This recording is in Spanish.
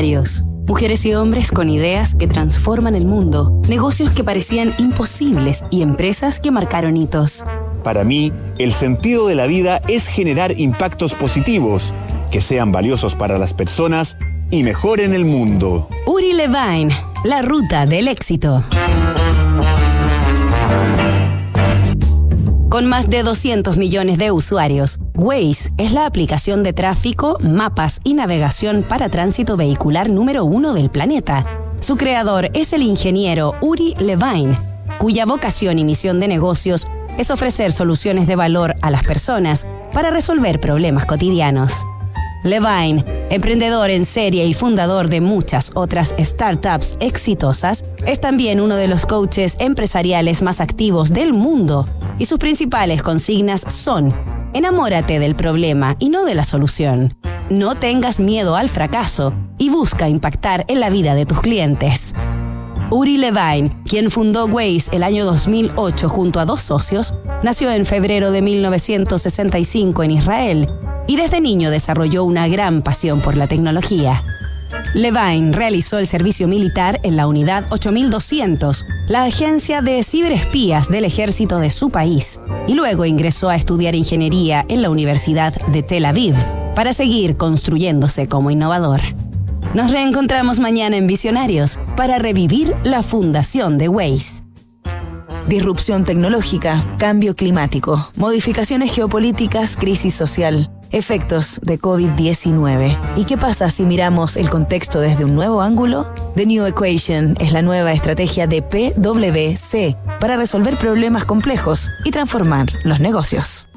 Visionarios. Mujeres y hombres con ideas que transforman el mundo, negocios que parecían imposibles y empresas que marcaron hitos. Para mí, el sentido de la vida es generar impactos positivos, que sean valiosos para las personas y mejoren el mundo. Uri Levine, la ruta del éxito. Con más de 200 millones de usuarios, Waze es la aplicación de tráfico, mapas y navegación para tránsito vehicular número uno del planeta. Su creador es el ingeniero Uri Levine, cuya vocación y misión de negocios es ofrecer soluciones de valor a las personas para resolver problemas cotidianos. Levine, emprendedor en serie y fundador de muchas otras startups exitosas, es también uno de los coaches empresariales más activos del mundo y sus principales consignas son, enamórate del problema y no de la solución. No tengas miedo al fracaso y busca impactar en la vida de tus clientes. Uri Levine, quien fundó Waze el año 2008 junto a dos socios, nació en febrero de 1965 en Israel y desde niño desarrolló una gran pasión por la tecnología. Levine realizó el servicio militar en la Unidad 8200, la agencia de ciberespías del ejército de su país, y luego ingresó a estudiar ingeniería en la Universidad de Tel Aviv para seguir construyéndose como innovador. Nos reencontramos mañana en Visionarios para revivir la fundación de Waze. Disrupción tecnológica, cambio climático, modificaciones geopolíticas, crisis social efectos de COVID-19. ¿Y qué pasa si miramos el contexto desde un nuevo ángulo? The New Equation es la nueva estrategia de PwC para resolver problemas complejos y transformar los negocios.